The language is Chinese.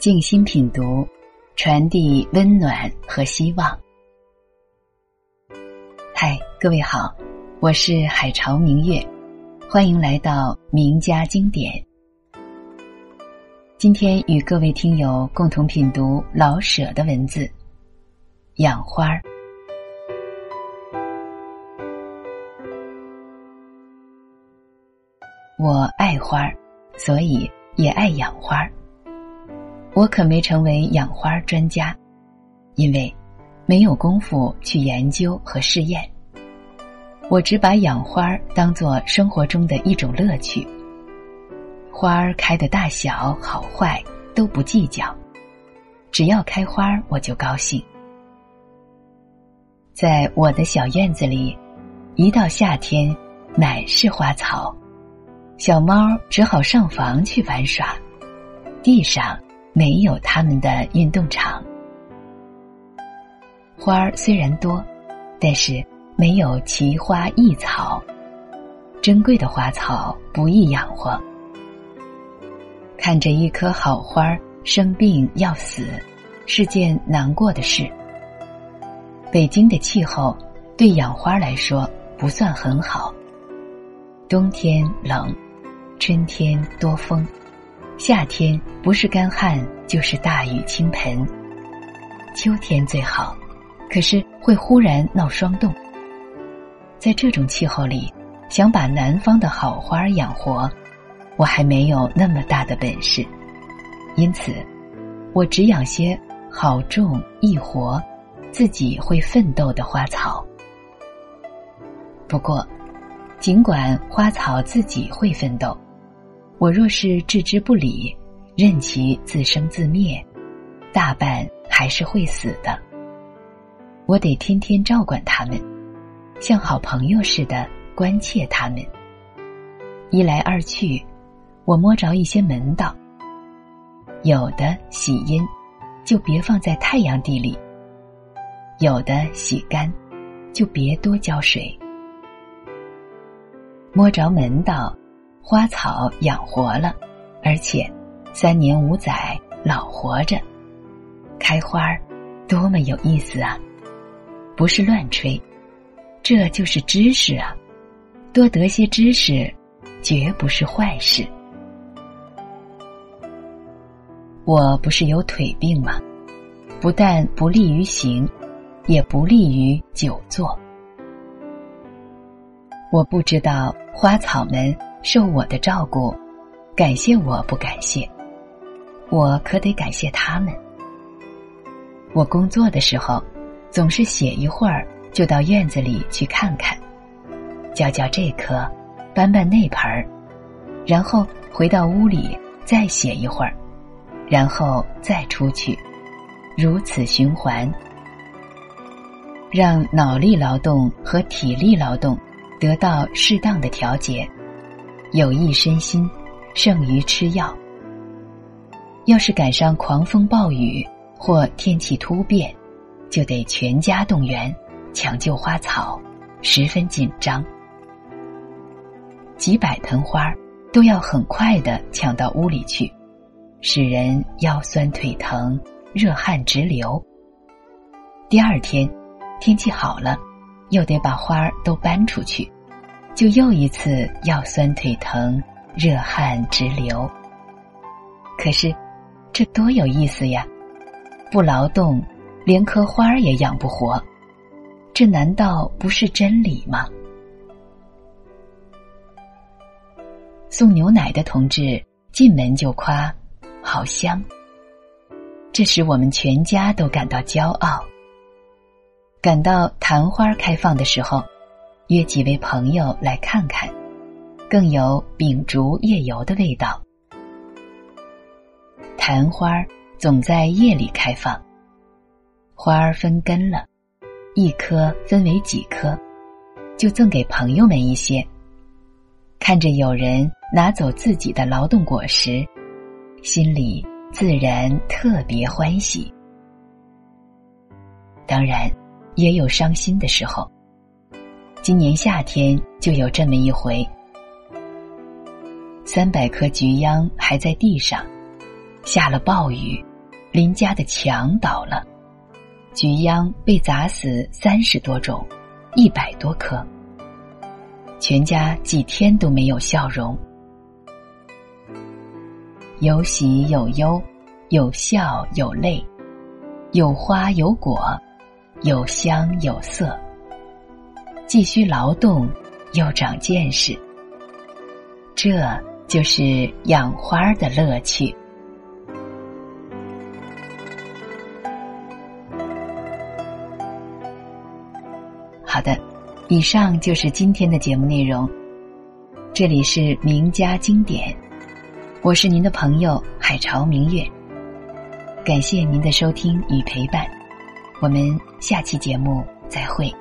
静心品读，传递温暖和希望。嗨，各位好，我是海潮明月，欢迎来到名家经典。今天与各位听友共同品读老舍的文字，《养花儿》。我爱花儿，所以也爱养花儿。我可没成为养花专家，因为没有功夫去研究和试验。我只把养花当做生活中的一种乐趣。花儿开的大小好坏都不计较，只要开花我就高兴。在我的小院子里，一到夏天，满是花草。小猫只好上房去玩耍，地上没有他们的运动场。花儿虽然多，但是没有奇花异草，珍贵的花草不易养活。看着一棵好花生病要死，是件难过的事。北京的气候对养花来说不算很好，冬天冷。春天多风，夏天不是干旱就是大雨倾盆。秋天最好，可是会忽然闹霜冻。在这种气候里，想把南方的好花养活，我还没有那么大的本事。因此，我只养些好种易活、自己会奋斗的花草。不过，尽管花草自己会奋斗。我若是置之不理，任其自生自灭，大半还是会死的。我得天天照管他们，像好朋友似的关切他们。一来二去，我摸着一些门道。有的洗阴，就别放在太阳地里；有的洗干，就别多浇水。摸着门道。花草养活了，而且三年五载老活着，开花儿，多么有意思啊！不是乱吹，这就是知识啊！多得些知识，绝不是坏事。我不是有腿病吗？不但不利于行，也不利于久坐。我不知道花草们。受我的照顾，感谢我不感谢，我可得感谢他们。我工作的时候，总是写一会儿，就到院子里去看看，浇浇这棵，搬搬那盆儿，然后回到屋里再写一会儿，然后再出去，如此循环，让脑力劳动和体力劳动得到适当的调节。有益身心，胜于吃药。要是赶上狂风暴雨或天气突变，就得全家动员抢救花草，十分紧张。几百盆花都要很快的抢到屋里去，使人腰酸腿疼、热汗直流。第二天天气好了，又得把花儿都搬出去。就又一次腰酸腿疼、热汗直流。可是，这多有意思呀！不劳动，连棵花也养不活，这难道不是真理吗？送牛奶的同志进门就夸：“好香！”这使我们全家都感到骄傲。感到昙花开放的时候。约几位朋友来看看，更有秉烛夜游的味道。昙花总在夜里开放，花儿分根了，一颗分为几颗，就赠给朋友们一些。看着有人拿走自己的劳动果实，心里自然特别欢喜。当然，也有伤心的时候。今年夏天就有这么一回，三百棵菊秧还在地上，下了暴雨，邻家的墙倒了，菊秧被砸死三十多种，一百多棵。全家几天都没有笑容，有喜有忧，有笑有泪，有花有果，有香有色。既需劳动，又长见识。这就是养花的乐趣。好的，以上就是今天的节目内容。这里是名家经典，我是您的朋友海潮明月。感谢您的收听与陪伴，我们下期节目再会。